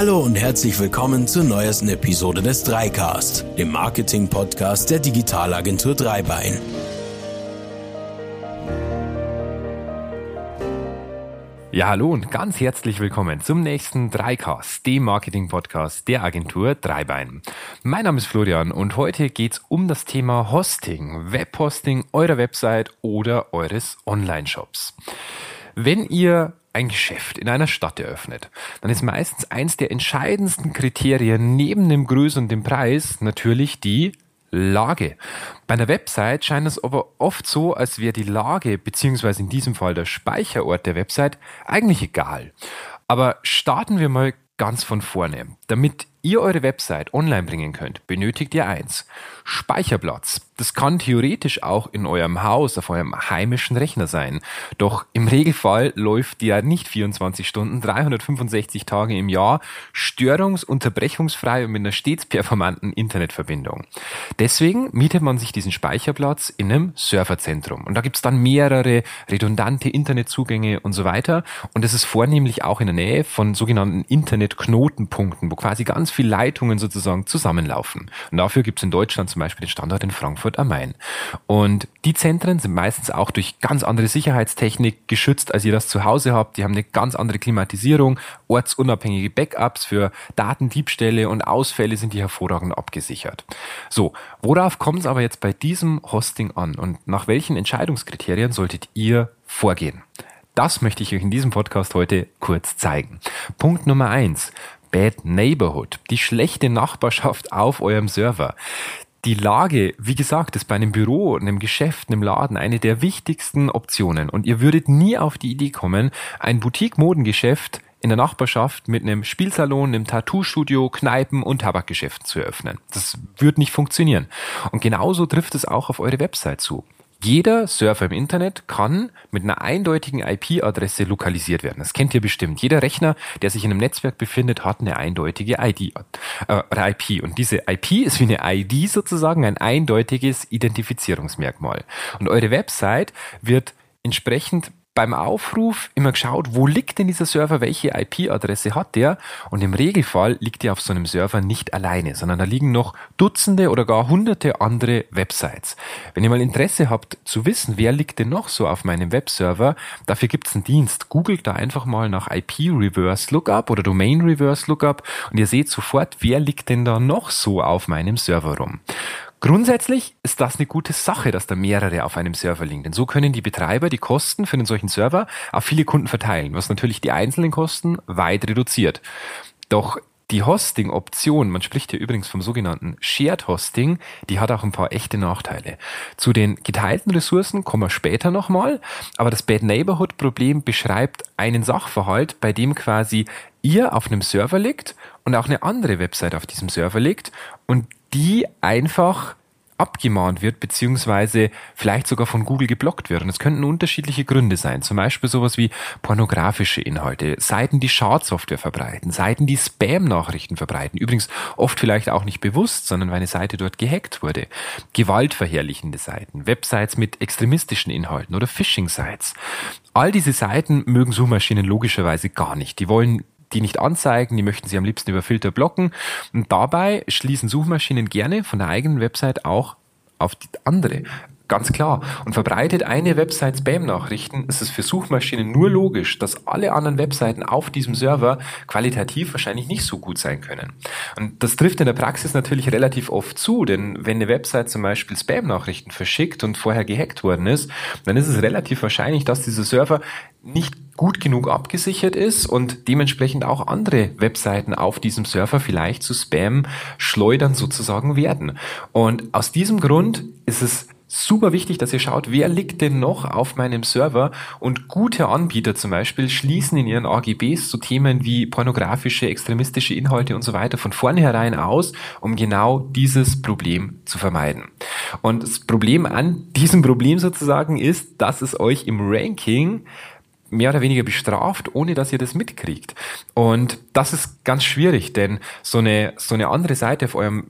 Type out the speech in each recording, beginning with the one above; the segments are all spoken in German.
Hallo und herzlich willkommen zur neuesten Episode des Dreicast, dem Marketing-Podcast der Digitalagentur Dreibein. Ja, hallo und ganz herzlich willkommen zum nächsten Dreicast, dem Marketing-Podcast der Agentur Dreibein. Mein Name ist Florian und heute geht's um das Thema Hosting, Webhosting eurer Website oder eures Online-Shops. Wenn ihr ein Geschäft in einer Stadt eröffnet, dann ist meistens eins der entscheidendsten Kriterien neben dem Größe und dem Preis natürlich die Lage. Bei einer Website scheint es aber oft so, als wäre die Lage, beziehungsweise in diesem Fall der Speicherort der Website, eigentlich egal. Aber starten wir mal ganz von vorne. Damit ihr eure Website online bringen könnt, benötigt ihr eins. Speicherplatz. Das kann theoretisch auch in eurem Haus, auf eurem heimischen Rechner sein. Doch im Regelfall läuft der nicht 24 Stunden, 365 Tage im Jahr, störungs-, unterbrechungsfrei und mit einer stets performanten Internetverbindung. Deswegen mietet man sich diesen Speicherplatz in einem Serverzentrum. Und da gibt's dann mehrere redundante Internetzugänge und so weiter. Und es ist vornehmlich auch in der Nähe von sogenannten Internetknotenpunkten, wo quasi ganz ganz viele Leitungen sozusagen zusammenlaufen. Und dafür gibt es in Deutschland zum Beispiel den Standort in Frankfurt am Main. Und die Zentren sind meistens auch durch ganz andere Sicherheitstechnik geschützt, als ihr das zu Hause habt. Die haben eine ganz andere Klimatisierung, ortsunabhängige Backups für Datendiebstähle und Ausfälle sind die hervorragend abgesichert. So, worauf kommt es aber jetzt bei diesem Hosting an und nach welchen Entscheidungskriterien solltet ihr vorgehen? Das möchte ich euch in diesem Podcast heute kurz zeigen. Punkt Nummer eins. Bad Neighborhood, die schlechte Nachbarschaft auf eurem Server. Die Lage, wie gesagt, ist bei einem Büro, einem Geschäft, einem Laden eine der wichtigsten Optionen. Und ihr würdet nie auf die Idee kommen, ein Boutique-Modengeschäft in der Nachbarschaft mit einem Spielsalon, einem Tattoo-Studio, Kneipen und Tabakgeschäften zu eröffnen. Das wird nicht funktionieren. Und genauso trifft es auch auf eure Website zu. Jeder Server im Internet kann mit einer eindeutigen IP-Adresse lokalisiert werden. Das kennt ihr bestimmt. Jeder Rechner, der sich in einem Netzwerk befindet, hat eine eindeutige ID, äh, IP. Und diese IP ist wie eine ID sozusagen ein eindeutiges Identifizierungsmerkmal. Und eure Website wird entsprechend beim Aufruf immer geschaut, wo liegt denn dieser Server, welche IP-Adresse hat der? Und im Regelfall liegt der auf so einem Server nicht alleine, sondern da liegen noch Dutzende oder gar hunderte andere Websites. Wenn ihr mal Interesse habt zu wissen, wer liegt denn noch so auf meinem Webserver, dafür gibt es einen Dienst. Googelt da einfach mal nach IP Reverse Lookup oder Domain Reverse Lookup und ihr seht sofort, wer liegt denn da noch so auf meinem Server rum. Grundsätzlich ist das eine gute Sache, dass da mehrere auf einem Server liegen, denn so können die Betreiber die Kosten für einen solchen Server auf viele Kunden verteilen, was natürlich die einzelnen Kosten weit reduziert. Doch die Hosting-Option, man spricht hier übrigens vom sogenannten Shared Hosting, die hat auch ein paar echte Nachteile. Zu den geteilten Ressourcen kommen wir später nochmal, aber das Bad Neighborhood-Problem beschreibt einen Sachverhalt, bei dem quasi ihr auf einem Server liegt und auch eine andere Website auf diesem Server liegt und die einfach abgemahnt wird, beziehungsweise vielleicht sogar von Google geblockt wird. Und es könnten unterschiedliche Gründe sein. Zum Beispiel sowas wie pornografische Inhalte, Seiten, die Schadsoftware verbreiten, Seiten, die Spam-Nachrichten verbreiten. Übrigens oft vielleicht auch nicht bewusst, sondern weil eine Seite dort gehackt wurde. Gewaltverherrlichende Seiten, Websites mit extremistischen Inhalten oder Phishing-Sites. All diese Seiten mögen Suchmaschinen logischerweise gar nicht. Die wollen die nicht anzeigen, die möchten sie am liebsten über Filter blocken. Und dabei schließen Suchmaschinen gerne von der eigenen Website auch auf die andere. Ganz klar. Und verbreitet eine Website Spam-Nachrichten, ist es für Suchmaschinen nur logisch, dass alle anderen Webseiten auf diesem Server qualitativ wahrscheinlich nicht so gut sein können. Und das trifft in der Praxis natürlich relativ oft zu, denn wenn eine Website zum Beispiel Spam-Nachrichten verschickt und vorher gehackt worden ist, dann ist es relativ wahrscheinlich, dass dieser Server nicht gut genug abgesichert ist und dementsprechend auch andere Webseiten auf diesem Server vielleicht zu Spam-Schleudern sozusagen werden. Und aus diesem Grund ist es super wichtig, dass ihr schaut, wer liegt denn noch auf meinem Server und gute Anbieter zum Beispiel schließen in ihren AGBs zu Themen wie pornografische, extremistische Inhalte und so weiter von vornherein aus, um genau dieses Problem zu vermeiden. Und das Problem an diesem Problem sozusagen ist, dass es euch im Ranking mehr oder weniger bestraft, ohne dass ihr das mitkriegt. Und das ist ganz schwierig, denn so eine, so eine andere Seite auf eurem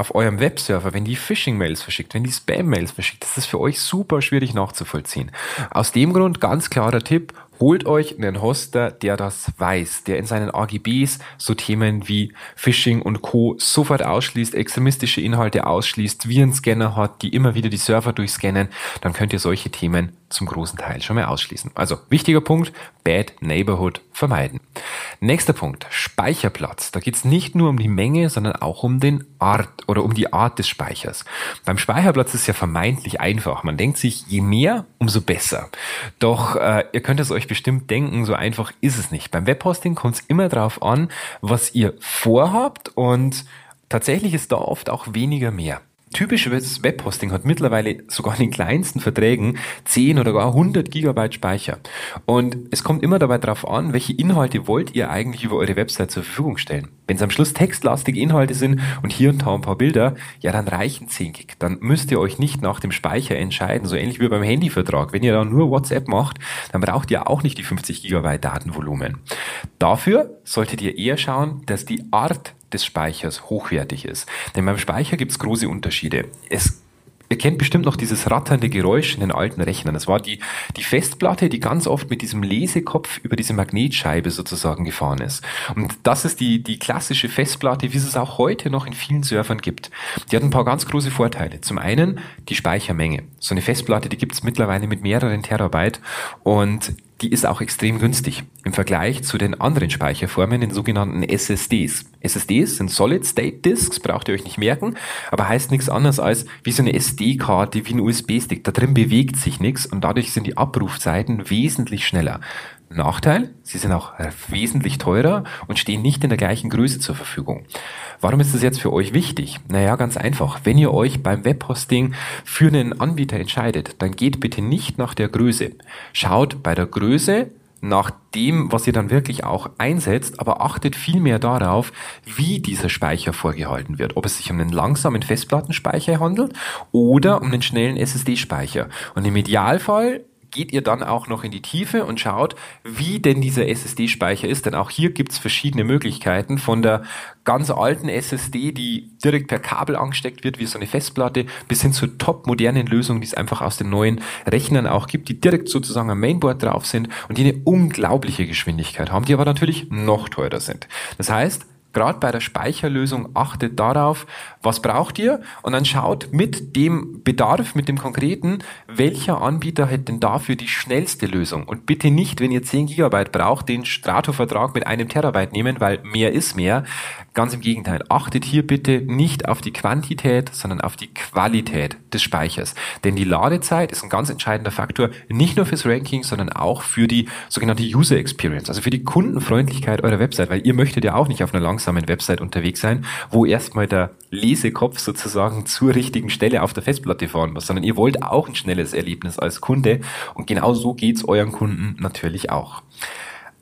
auf eurem Webserver, wenn die Phishing-Mails verschickt, wenn die Spam-Mails verschickt, das ist für euch super schwierig nachzuvollziehen. Aus dem Grund ganz klarer Tipp, Holt euch einen Hoster, der das weiß, der in seinen AGBs so Themen wie Phishing und Co. sofort ausschließt, extremistische Inhalte ausschließt, Virenscanner hat, die immer wieder die Server durchscannen, dann könnt ihr solche Themen zum großen Teil schon mal ausschließen. Also wichtiger Punkt, Bad Neighborhood vermeiden. Nächster Punkt, Speicherplatz. Da geht es nicht nur um die Menge, sondern auch um den Art oder um die Art des Speichers. Beim Speicherplatz ist es ja vermeintlich einfach. Man denkt sich, je mehr, umso besser. Doch äh, ihr könnt es euch bestimmt denken, so einfach ist es nicht. Beim Webhosting kommt es immer darauf an, was ihr vorhabt und tatsächlich ist da oft auch weniger mehr. Typisches Webhosting hat mittlerweile sogar in den kleinsten Verträgen 10 oder gar 100 Gigabyte Speicher. Und es kommt immer dabei darauf an, welche Inhalte wollt ihr eigentlich über eure Website zur Verfügung stellen. Wenn es am Schluss textlastige Inhalte sind und hier und da ein paar Bilder, ja, dann reichen 10 Gig. Dann müsst ihr euch nicht nach dem Speicher entscheiden, so ähnlich wie beim Handyvertrag. Wenn ihr da nur WhatsApp macht, dann braucht ihr auch nicht die 50 Gigabyte Datenvolumen. Dafür solltet ihr eher schauen, dass die Art des Speichers hochwertig ist. Denn beim Speicher gibt es große Unterschiede. Es Ihr kennt bestimmt noch dieses ratternde Geräusch in den alten Rechnern. Das war die, die Festplatte, die ganz oft mit diesem Lesekopf über diese Magnetscheibe sozusagen gefahren ist. Und das ist die, die klassische Festplatte, wie es es auch heute noch in vielen Servern gibt. Die hat ein paar ganz große Vorteile. Zum einen die Speichermenge. So eine Festplatte, die gibt es mittlerweile mit mehreren Terabyte und die ist auch extrem günstig im Vergleich zu den anderen Speicherformen, den sogenannten SSDs. SSDs sind Solid State Disks, braucht ihr euch nicht merken, aber heißt nichts anderes als wie so eine SD-Karte, wie ein USB-Stick. Da drin bewegt sich nichts und dadurch sind die Abrufzeiten wesentlich schneller. Nachteil, sie sind auch wesentlich teurer und stehen nicht in der gleichen Größe zur Verfügung. Warum ist das jetzt für euch wichtig? Naja, ganz einfach. Wenn ihr euch beim Webhosting für einen Anbieter entscheidet, dann geht bitte nicht nach der Größe. Schaut bei der Größe nach dem, was ihr dann wirklich auch einsetzt, aber achtet vielmehr darauf, wie dieser Speicher vorgehalten wird. Ob es sich um einen langsamen Festplattenspeicher handelt oder um einen schnellen SSD-Speicher. Und im Idealfall geht ihr dann auch noch in die Tiefe und schaut, wie denn dieser SSD-Speicher ist. Denn auch hier gibt's verschiedene Möglichkeiten von der ganz alten SSD, die direkt per Kabel angesteckt wird, wie so eine Festplatte, bis hin zur top modernen Lösung, die es einfach aus den neuen Rechnern auch gibt, die direkt sozusagen am Mainboard drauf sind und die eine unglaubliche Geschwindigkeit haben, die aber natürlich noch teurer sind. Das heißt, gerade bei der Speicherlösung achtet darauf, was braucht ihr und dann schaut mit dem Bedarf, mit dem konkreten, welcher Anbieter hat denn dafür die schnellste Lösung und bitte nicht, wenn ihr 10 Gigabyte braucht, den Strato-Vertrag mit einem Terabyte nehmen, weil mehr ist mehr. Ganz im Gegenteil, achtet hier bitte nicht auf die Quantität, sondern auf die Qualität des Speichers. Denn die Ladezeit ist ein ganz entscheidender Faktor, nicht nur fürs Ranking, sondern auch für die sogenannte User Experience, also für die Kundenfreundlichkeit eurer Website, weil ihr möchtet ja auch nicht auf einer langsamen Website unterwegs sein, wo erstmal der Lesekopf sozusagen zur richtigen Stelle auf der Festplatte fahren muss, sondern ihr wollt auch ein schnelles Erlebnis als Kunde und genau so geht's euren Kunden natürlich auch.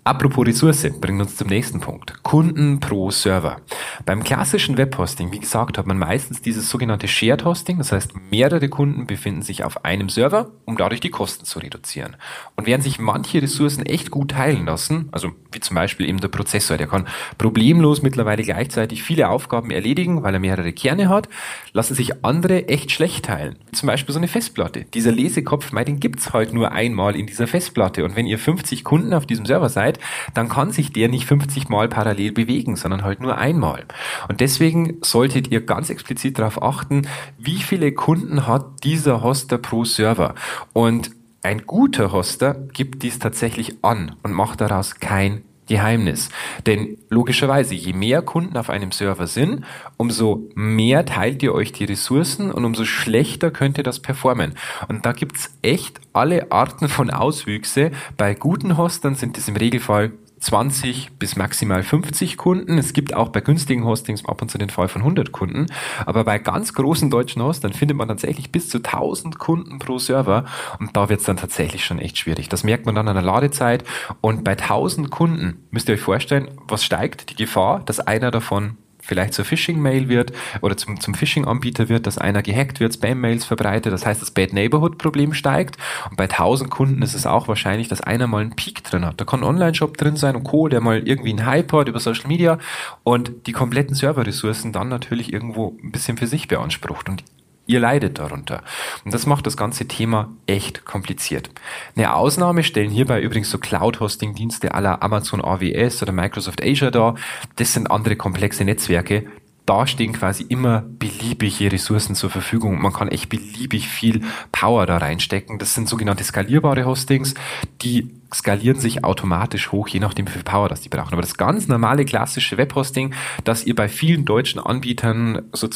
Apropos Ressource, bringt uns zum nächsten Punkt. Kunden pro Server. Beim klassischen Webhosting, wie gesagt, hat man meistens dieses sogenannte Shared Hosting, das heißt, mehrere Kunden befinden sich auf einem Server, um dadurch die Kosten zu reduzieren. Und während sich manche Ressourcen echt gut teilen lassen, also wie zum Beispiel eben der Prozessor, der kann problemlos mittlerweile gleichzeitig viele Aufgaben erledigen, weil er mehrere Kerne hat, lassen sich andere echt schlecht teilen. Zum Beispiel so eine Festplatte. Dieser Lesekopf, den gibt's halt nur einmal in dieser Festplatte. Und wenn ihr 50 Kunden auf diesem Server seid, dann kann sich der nicht 50 Mal parallel bewegen, sondern halt nur einmal. Und deswegen solltet ihr ganz explizit darauf achten, wie viele Kunden hat dieser Hoster pro Server. Und ein guter Hoster gibt dies tatsächlich an und macht daraus kein Geheimnis. Denn logischerweise, je mehr Kunden auf einem Server sind, umso mehr teilt ihr euch die Ressourcen und umso schlechter könnt ihr das performen. Und da gibt's echt alle Arten von Auswüchse. Bei guten Hostern sind es im Regelfall 20 bis maximal 50 Kunden. Es gibt auch bei günstigen Hostings ab und zu den Fall von 100 Kunden. Aber bei ganz großen deutschen Hostern findet man tatsächlich bis zu 1000 Kunden pro Server. Und da wird es dann tatsächlich schon echt schwierig. Das merkt man dann an der Ladezeit. Und bei 1000 Kunden müsst ihr euch vorstellen, was steigt? Die Gefahr, dass einer davon vielleicht zur Phishing-Mail wird oder zum, zum Phishing-Anbieter wird, dass einer gehackt wird, Spam-Mails verbreitet. Das heißt, das Bad Neighborhood-Problem steigt. Und bei 1000 Kunden ist es auch wahrscheinlich, dass einer mal einen Peak drin hat. Da kann ein Online-Shop drin sein und Co., der mal irgendwie einen Hype hat über Social Media und die kompletten Serverressourcen dann natürlich irgendwo ein bisschen für sich beansprucht. Und Ihr leidet darunter. Und das macht das ganze Thema echt kompliziert. Eine Ausnahme stellen hierbei übrigens so Cloud-Hosting-Dienste aller Amazon AWS oder Microsoft Azure dar. Das sind andere komplexe Netzwerke, da stehen quasi immer beliebige Ressourcen zur Verfügung. Man kann echt beliebig viel Power da reinstecken. Das sind sogenannte skalierbare Hostings, die skalieren sich automatisch hoch, je nachdem, wie viel Power das die brauchen. Aber das ganz normale klassische Webhosting, das ihr bei vielen deutschen Anbietern so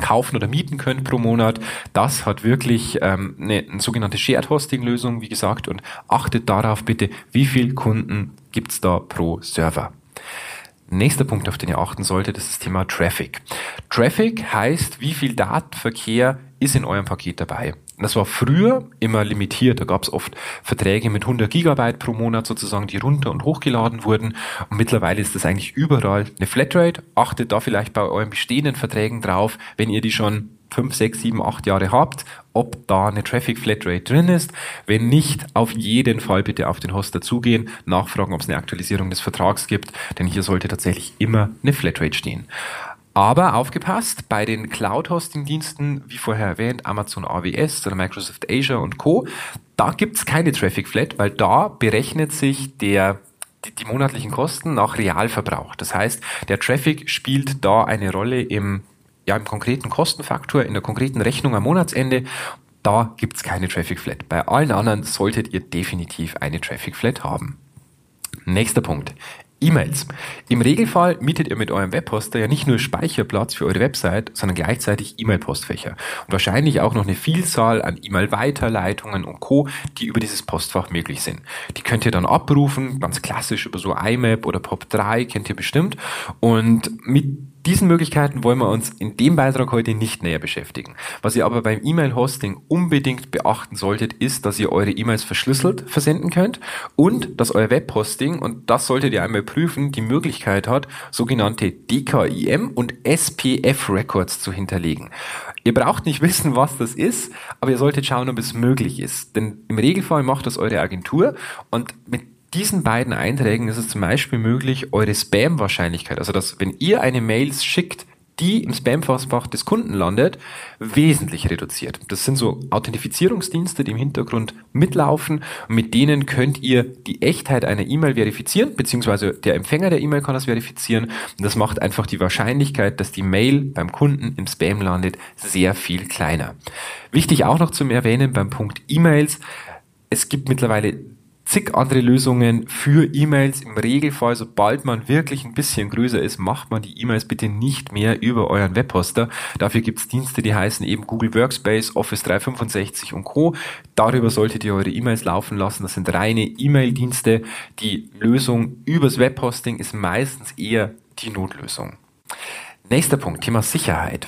kaufen oder mieten könnt pro Monat. Das hat wirklich ähm, eine, eine sogenannte Shared Hosting Lösung, wie gesagt, und achtet darauf bitte, wie viel Kunden gibt's da pro Server. Nächster Punkt, auf den ihr achten solltet, ist das Thema Traffic. Traffic heißt, wie viel Datenverkehr ist in eurem Paket dabei. Das war früher immer limitiert. Da gab es oft Verträge mit 100 Gigabyte pro Monat sozusagen, die runter und hochgeladen wurden. Und mittlerweile ist das eigentlich überall eine Flatrate. Achtet da vielleicht bei euren bestehenden Verträgen drauf, wenn ihr die schon fünf, sechs, sieben, acht Jahre habt, ob da eine Traffic Flatrate drin ist. Wenn nicht, auf jeden Fall bitte auf den Hoster zugehen, nachfragen, ob es eine Aktualisierung des Vertrags gibt, denn hier sollte tatsächlich immer eine Flatrate stehen. Aber aufgepasst, bei den Cloud-Hosting-Diensten, wie vorher erwähnt, Amazon AWS oder Microsoft Azure und Co., da gibt's keine Traffic Flat, weil da berechnet sich der die, die monatlichen Kosten nach Realverbrauch. Das heißt, der Traffic spielt da eine Rolle im ja, im konkreten Kostenfaktor, in der konkreten Rechnung am Monatsende, da gibt's keine Traffic Flat. Bei allen anderen solltet ihr definitiv eine Traffic Flat haben. Nächster Punkt. E-Mails. Im Regelfall mietet ihr mit eurem Webhoster ja nicht nur Speicherplatz für eure Website, sondern gleichzeitig E-Mail-Postfächer und wahrscheinlich auch noch eine Vielzahl an E-Mail-Weiterleitungen und Co., die über dieses Postfach möglich sind. Die könnt ihr dann abrufen, ganz klassisch über so IMAP oder POP3 kennt ihr bestimmt und mit diesen Möglichkeiten wollen wir uns in dem Beitrag heute nicht näher beschäftigen. Was ihr aber beim E-Mail-Hosting unbedingt beachten solltet, ist, dass ihr eure E-Mails verschlüsselt versenden könnt und dass euer Web-Hosting, und das solltet ihr einmal prüfen, die Möglichkeit hat, sogenannte DKIM und SPF-Records zu hinterlegen. Ihr braucht nicht wissen, was das ist, aber ihr solltet schauen, ob es möglich ist. Denn im Regelfall macht das eure Agentur und mit diesen beiden Einträgen ist es zum Beispiel möglich, eure Spam-Wahrscheinlichkeit, also dass, wenn ihr eine Mail schickt, die im Spam-Postfach des Kunden landet, wesentlich reduziert. Das sind so Authentifizierungsdienste, die im Hintergrund mitlaufen. Mit denen könnt ihr die Echtheit einer E-Mail verifizieren, beziehungsweise der Empfänger der E-Mail kann das verifizieren. Und das macht einfach die Wahrscheinlichkeit, dass die Mail beim Kunden im Spam landet, sehr viel kleiner. Wichtig auch noch zum Erwähnen beim Punkt E-Mails. Es gibt mittlerweile zig andere Lösungen für E-Mails. Im Regelfall, sobald man wirklich ein bisschen größer ist, macht man die E-Mails bitte nicht mehr über euren Webhoster. Dafür gibt's Dienste, die heißen eben Google Workspace, Office 365 und Co. Darüber solltet ihr eure E-Mails laufen lassen. Das sind reine E-Mail-Dienste. Die Lösung übers Webhosting ist meistens eher die Notlösung. Nächster Punkt, Thema Sicherheit.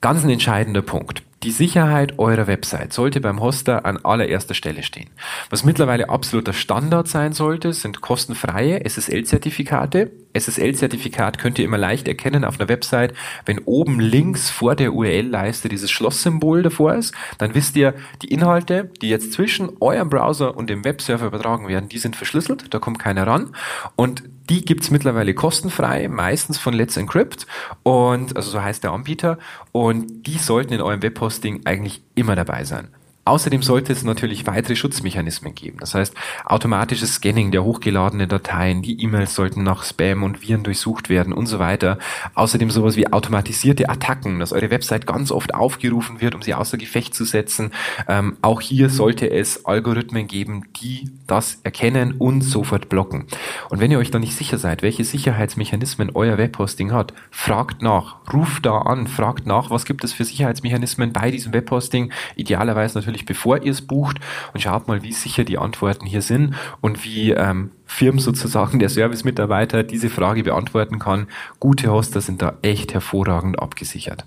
Ganz ein entscheidender Punkt. Die Sicherheit eurer Website sollte beim Hoster an allererster Stelle stehen. Was mittlerweile absoluter Standard sein sollte, sind kostenfreie SSL-Zertifikate. SSL-Zertifikat könnt ihr immer leicht erkennen auf einer Website, wenn oben links vor der URL-Leiste dieses Schlosssymbol davor ist, dann wisst ihr, die Inhalte, die jetzt zwischen eurem Browser und dem Webserver übertragen werden, die sind verschlüsselt, da kommt keiner ran und die gibt's mittlerweile kostenfrei, meistens von Let's Encrypt und also so heißt der Anbieter und die sollten in eurem Webhosting eigentlich immer dabei sein. Außerdem sollte es natürlich weitere Schutzmechanismen geben. Das heißt, automatisches Scanning der hochgeladenen Dateien, die E-Mails sollten nach Spam und Viren durchsucht werden und so weiter. Außerdem sowas wie automatisierte Attacken, dass eure Website ganz oft aufgerufen wird, um sie außer Gefecht zu setzen. Ähm, auch hier sollte es Algorithmen geben, die das erkennen und sofort blocken. Und wenn ihr euch da nicht sicher seid, welche Sicherheitsmechanismen euer Webhosting hat, fragt nach, ruft da an, fragt nach, was gibt es für Sicherheitsmechanismen bei diesem Webhosting. Idealerweise natürlich natürlich bevor ihr es bucht und schaut mal, wie sicher die Antworten hier sind und wie ähm, Firmen sozusagen der Service-Mitarbeiter diese Frage beantworten kann. Gute Hoster sind da echt hervorragend abgesichert.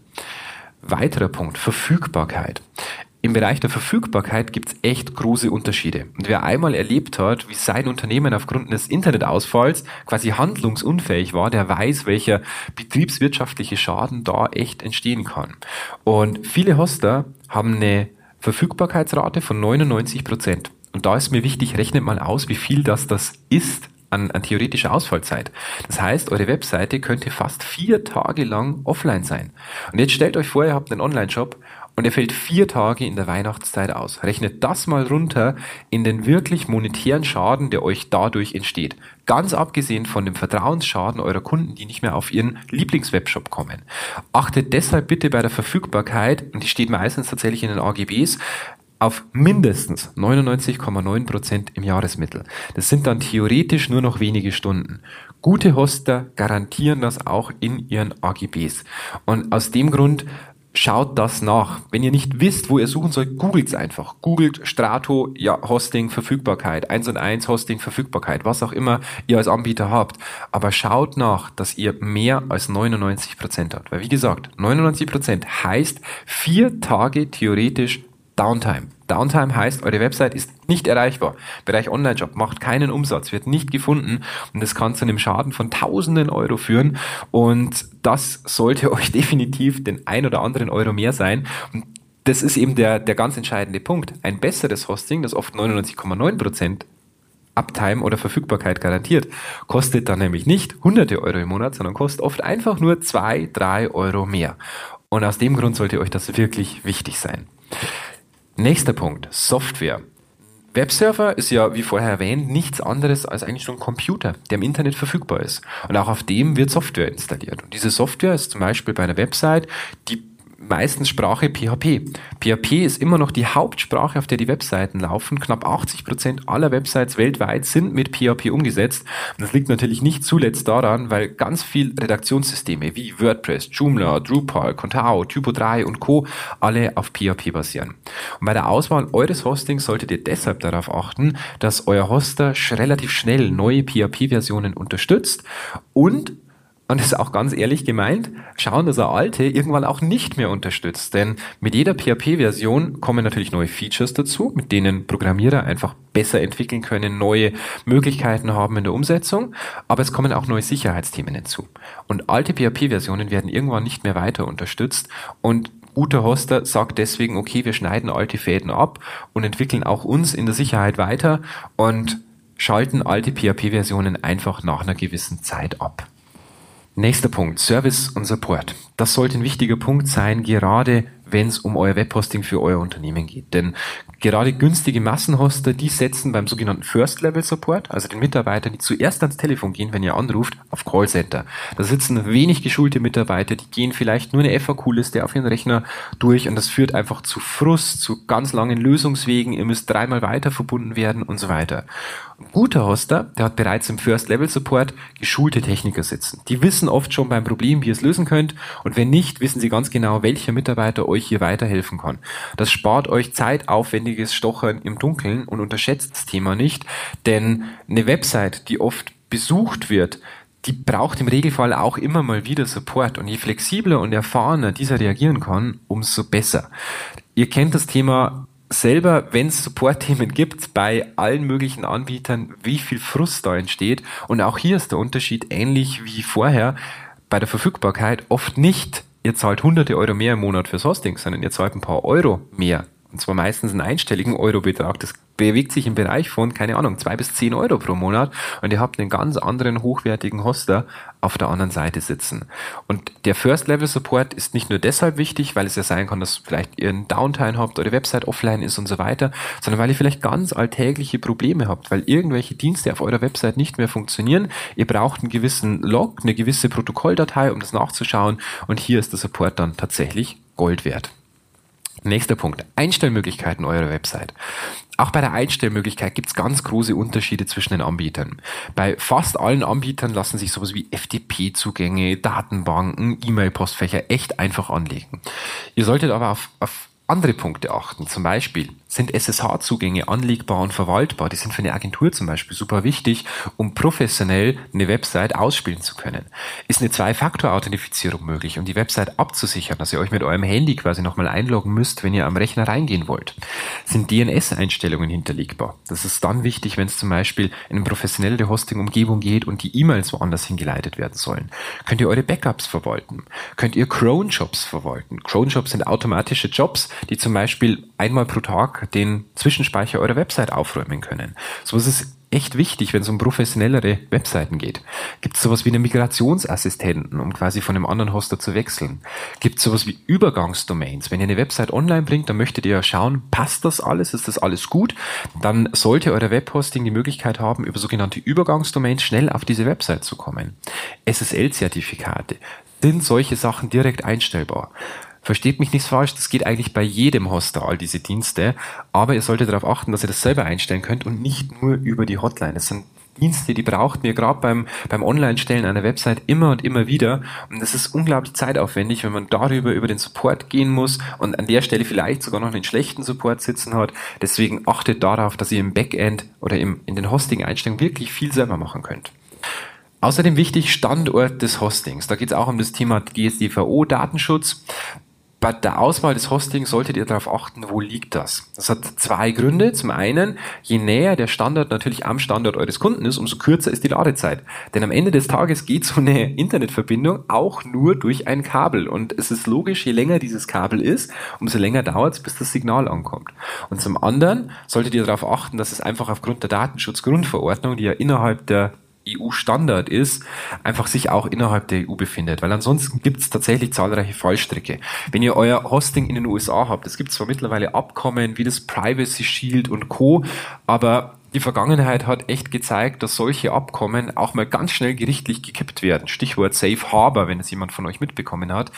Weiterer Punkt, Verfügbarkeit. Im Bereich der Verfügbarkeit gibt es echt große Unterschiede. Und wer einmal erlebt hat, wie sein Unternehmen aufgrund des Internetausfalls quasi handlungsunfähig war, der weiß, welcher betriebswirtschaftliche Schaden da echt entstehen kann. Und viele Hoster haben eine Verfügbarkeitsrate von 99 Prozent. Und da ist mir wichtig, rechnet mal aus, wie viel das das ist an, an theoretischer Ausfallzeit. Das heißt, eure Webseite könnte fast vier Tage lang offline sein. Und jetzt stellt euch vor, ihr habt einen Online-Shop und er fällt vier Tage in der Weihnachtszeit aus. Rechnet das mal runter in den wirklich monetären Schaden, der euch dadurch entsteht. Ganz abgesehen von dem Vertrauensschaden eurer Kunden, die nicht mehr auf ihren Lieblingswebshop kommen. Achtet deshalb bitte bei der Verfügbarkeit, und die steht meistens tatsächlich in den AGBs, auf mindestens 99,9 Prozent im Jahresmittel. Das sind dann theoretisch nur noch wenige Stunden. Gute Hoster garantieren das auch in ihren AGBs. Und aus dem Grund schaut das nach. Wenn ihr nicht wisst, wo ihr suchen sollt, googelt es einfach. Googelt Strato, ja, Hosting, Verfügbarkeit, 1 und 1 Hosting, Verfügbarkeit, was auch immer ihr als Anbieter habt. Aber schaut nach, dass ihr mehr als 99 Prozent habt. Weil wie gesagt, 99 Prozent heißt vier Tage theoretisch Downtime. Downtime heißt, eure Website ist nicht erreichbar. Bereich Online-Shop macht keinen Umsatz, wird nicht gefunden und das kann zu einem Schaden von tausenden Euro führen und das sollte euch definitiv den ein oder anderen Euro mehr sein. Und das ist eben der, der ganz entscheidende Punkt. Ein besseres Hosting, das oft 99,9 Prozent Uptime oder Verfügbarkeit garantiert, kostet dann nämlich nicht hunderte Euro im Monat, sondern kostet oft einfach nur zwei, drei Euro mehr. Und aus dem Grund sollte euch das wirklich wichtig sein. Nächster Punkt, Software. Webserver ist ja, wie vorher erwähnt, nichts anderes als eigentlich nur ein Computer, der im Internet verfügbar ist. Und auch auf dem wird Software installiert. Und diese Software ist zum Beispiel bei einer Website, die meistens Sprache PHP. PHP ist immer noch die Hauptsprache, auf der die Webseiten laufen. Knapp 80 Prozent aller Websites weltweit sind mit PHP umgesetzt. Und das liegt natürlich nicht zuletzt daran, weil ganz viel Redaktionssysteme wie WordPress, Joomla, Drupal, Contao, Typo 3 und Co. alle auf PHP basieren. Und bei der Auswahl eures Hostings solltet ihr deshalb darauf achten, dass euer Hoster relativ schnell neue PHP-Versionen unterstützt und und das ist auch ganz ehrlich gemeint, schauen, dass er alte irgendwann auch nicht mehr unterstützt. Denn mit jeder PHP-Version kommen natürlich neue Features dazu, mit denen Programmierer einfach besser entwickeln können, neue Möglichkeiten haben in der Umsetzung, aber es kommen auch neue Sicherheitsthemen hinzu. Und alte PHP-Versionen werden irgendwann nicht mehr weiter unterstützt und guter Hoster sagt deswegen, okay, wir schneiden alte Fäden ab und entwickeln auch uns in der Sicherheit weiter und schalten alte PHP-Versionen einfach nach einer gewissen Zeit ab. Nächster Punkt, Service und Support. Das sollte ein wichtiger Punkt sein, gerade wenn es um euer Webhosting für euer Unternehmen geht. Denn gerade günstige Massenhoster, die setzen beim sogenannten First Level Support, also den Mitarbeitern, die zuerst ans Telefon gehen, wenn ihr anruft, auf Callcenter. Da sitzen wenig geschulte Mitarbeiter, die gehen vielleicht nur eine FAQ-Liste auf ihren Rechner durch und das führt einfach zu Frust, zu ganz langen Lösungswegen. Ihr müsst dreimal weiter verbunden werden und so weiter. Ein guter Hoster, der hat bereits im First Level Support geschulte Techniker sitzen. Die wissen oft schon beim Problem, wie ihr es lösen könnt und wenn nicht, wissen sie ganz genau, welcher Mitarbeiter euch hier weiterhelfen kann. Das spart euch zeitaufwendiges Stochern im Dunkeln und unterschätzt das Thema nicht, denn eine Website, die oft besucht wird, die braucht im Regelfall auch immer mal wieder Support. Und je flexibler und erfahrener dieser reagieren kann, umso besser. Ihr kennt das Thema selber, wenn es Support-Themen gibt bei allen möglichen Anbietern, wie viel Frust da entsteht. Und auch hier ist der Unterschied ähnlich wie vorher bei der Verfügbarkeit oft nicht, ihr zahlt hunderte Euro mehr im Monat fürs Hosting, sondern ihr zahlt ein paar Euro mehr. Und zwar meistens einen einstelligen Eurobetrag. Das bewegt sich im Bereich von, keine Ahnung, zwei bis zehn Euro pro Monat und ihr habt einen ganz anderen hochwertigen Hoster auf der anderen Seite sitzen. Und der First Level Support ist nicht nur deshalb wichtig, weil es ja sein kann, dass vielleicht ihr einen Downtime habt, eure Website offline ist und so weiter, sondern weil ihr vielleicht ganz alltägliche Probleme habt, weil irgendwelche Dienste auf eurer Website nicht mehr funktionieren. Ihr braucht einen gewissen Log, eine gewisse Protokolldatei, um das nachzuschauen und hier ist der Support dann tatsächlich Gold wert. Nächster Punkt. Einstellmöglichkeiten eurer Website. Auch bei der Einstellmöglichkeit gibt es ganz große Unterschiede zwischen den Anbietern. Bei fast allen Anbietern lassen sich sowas wie FTP-Zugänge, Datenbanken, E-Mail-Postfächer echt einfach anlegen. Ihr solltet aber auf, auf andere Punkte achten. Zum Beispiel sind SSH-Zugänge anlegbar und verwaltbar. Die sind für eine Agentur zum Beispiel super wichtig, um professionell eine Website ausspielen zu können. Ist eine Zwei-Faktor-Authentifizierung möglich, um die Website abzusichern, dass ihr euch mit eurem Handy quasi nochmal einloggen müsst, wenn ihr am Rechner reingehen wollt. Sind DNS-Einstellungen hinterlegbar. Das ist dann wichtig, wenn es zum Beispiel in eine professionelle Hosting-Umgebung geht und die E-Mails woanders hingeleitet werden sollen. Könnt ihr eure Backups verwalten? Könnt ihr Cron-Jobs verwalten? Cron-Jobs sind automatische Jobs, die zum Beispiel einmal pro Tag den Zwischenspeicher eurer Website aufräumen können. So ist es echt wichtig, wenn es um professionellere Webseiten geht. Gibt es sowas wie einen Migrationsassistenten, um quasi von einem anderen Hoster zu wechseln? Gibt es sowas wie Übergangsdomains? Wenn ihr eine Website online bringt, dann möchtet ihr ja schauen, passt das alles, ist das alles gut? Dann sollte euer Webhosting die Möglichkeit haben, über sogenannte Übergangsdomains schnell auf diese Website zu kommen. SSL-Zertifikate sind solche Sachen direkt einstellbar. Versteht mich nicht falsch, das geht eigentlich bei jedem Hoster, all diese Dienste, aber ihr solltet darauf achten, dass ihr das selber einstellen könnt und nicht nur über die Hotline. Das sind Dienste, die braucht ihr gerade beim, beim Online-Stellen einer Website immer und immer wieder. Und das ist unglaublich zeitaufwendig, wenn man darüber über den Support gehen muss und an der Stelle vielleicht sogar noch einen schlechten Support sitzen hat. Deswegen achtet darauf, dass ihr im Backend oder im, in den Hosting-Einstellungen wirklich viel selber machen könnt. Außerdem wichtig Standort des Hostings. Da geht es auch um das Thema DSGVO-Datenschutz bei der Auswahl des Hostings solltet ihr darauf achten, wo liegt das. Das hat zwei Gründe. Zum einen, je näher der Standort natürlich am Standort eures Kunden ist, umso kürzer ist die Ladezeit. Denn am Ende des Tages geht so eine Internetverbindung auch nur durch ein Kabel. Und es ist logisch, je länger dieses Kabel ist, umso länger dauert es, bis das Signal ankommt. Und zum anderen solltet ihr darauf achten, dass es einfach aufgrund der Datenschutzgrundverordnung, die ja innerhalb der EU-Standard ist, einfach sich auch innerhalb der EU befindet. Weil ansonsten gibt es tatsächlich zahlreiche Fallstricke. Wenn ihr euer Hosting in den USA habt, es gibt zwar mittlerweile Abkommen wie das Privacy Shield und Co., aber die Vergangenheit hat echt gezeigt, dass solche Abkommen auch mal ganz schnell gerichtlich gekippt werden. Stichwort Safe Harbor, wenn es jemand von euch mitbekommen hat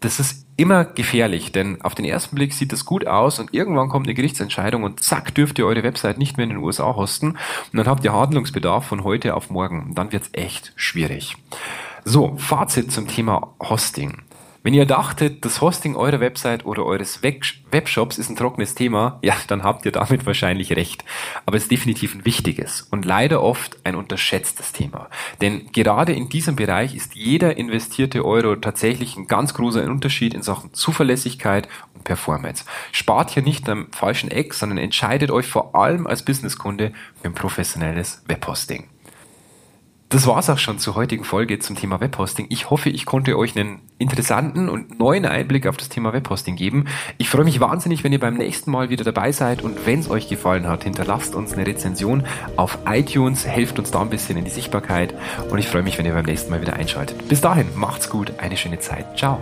das ist immer gefährlich, denn auf den ersten Blick sieht das gut aus und irgendwann kommt eine Gerichtsentscheidung und zack, dürft ihr eure Website nicht mehr in den USA hosten und dann habt ihr Handlungsbedarf von heute auf morgen dann wird's echt schwierig. So, Fazit zum Thema Hosting. Wenn ihr dachtet, das Hosting eurer Website oder eures Webshops ist ein trockenes Thema, ja, dann habt ihr damit wahrscheinlich recht. Aber es ist definitiv ein wichtiges und leider oft ein unterschätztes Thema. Denn gerade in diesem Bereich ist jeder investierte Euro tatsächlich ein ganz großer Unterschied in Sachen Zuverlässigkeit und Performance. Spart hier nicht am falschen Eck, sondern entscheidet euch vor allem als Businesskunde für ein professionelles Webhosting. Das war's auch schon zur heutigen Folge zum Thema Webhosting. Ich hoffe, ich konnte euch einen interessanten und neuen Einblick auf das Thema Webhosting geben. Ich freue mich wahnsinnig, wenn ihr beim nächsten Mal wieder dabei seid und wenn es euch gefallen hat, hinterlasst uns eine Rezension auf iTunes, helft uns da ein bisschen in die Sichtbarkeit und ich freue mich, wenn ihr beim nächsten Mal wieder einschaltet. Bis dahin, macht's gut, eine schöne Zeit. Ciao.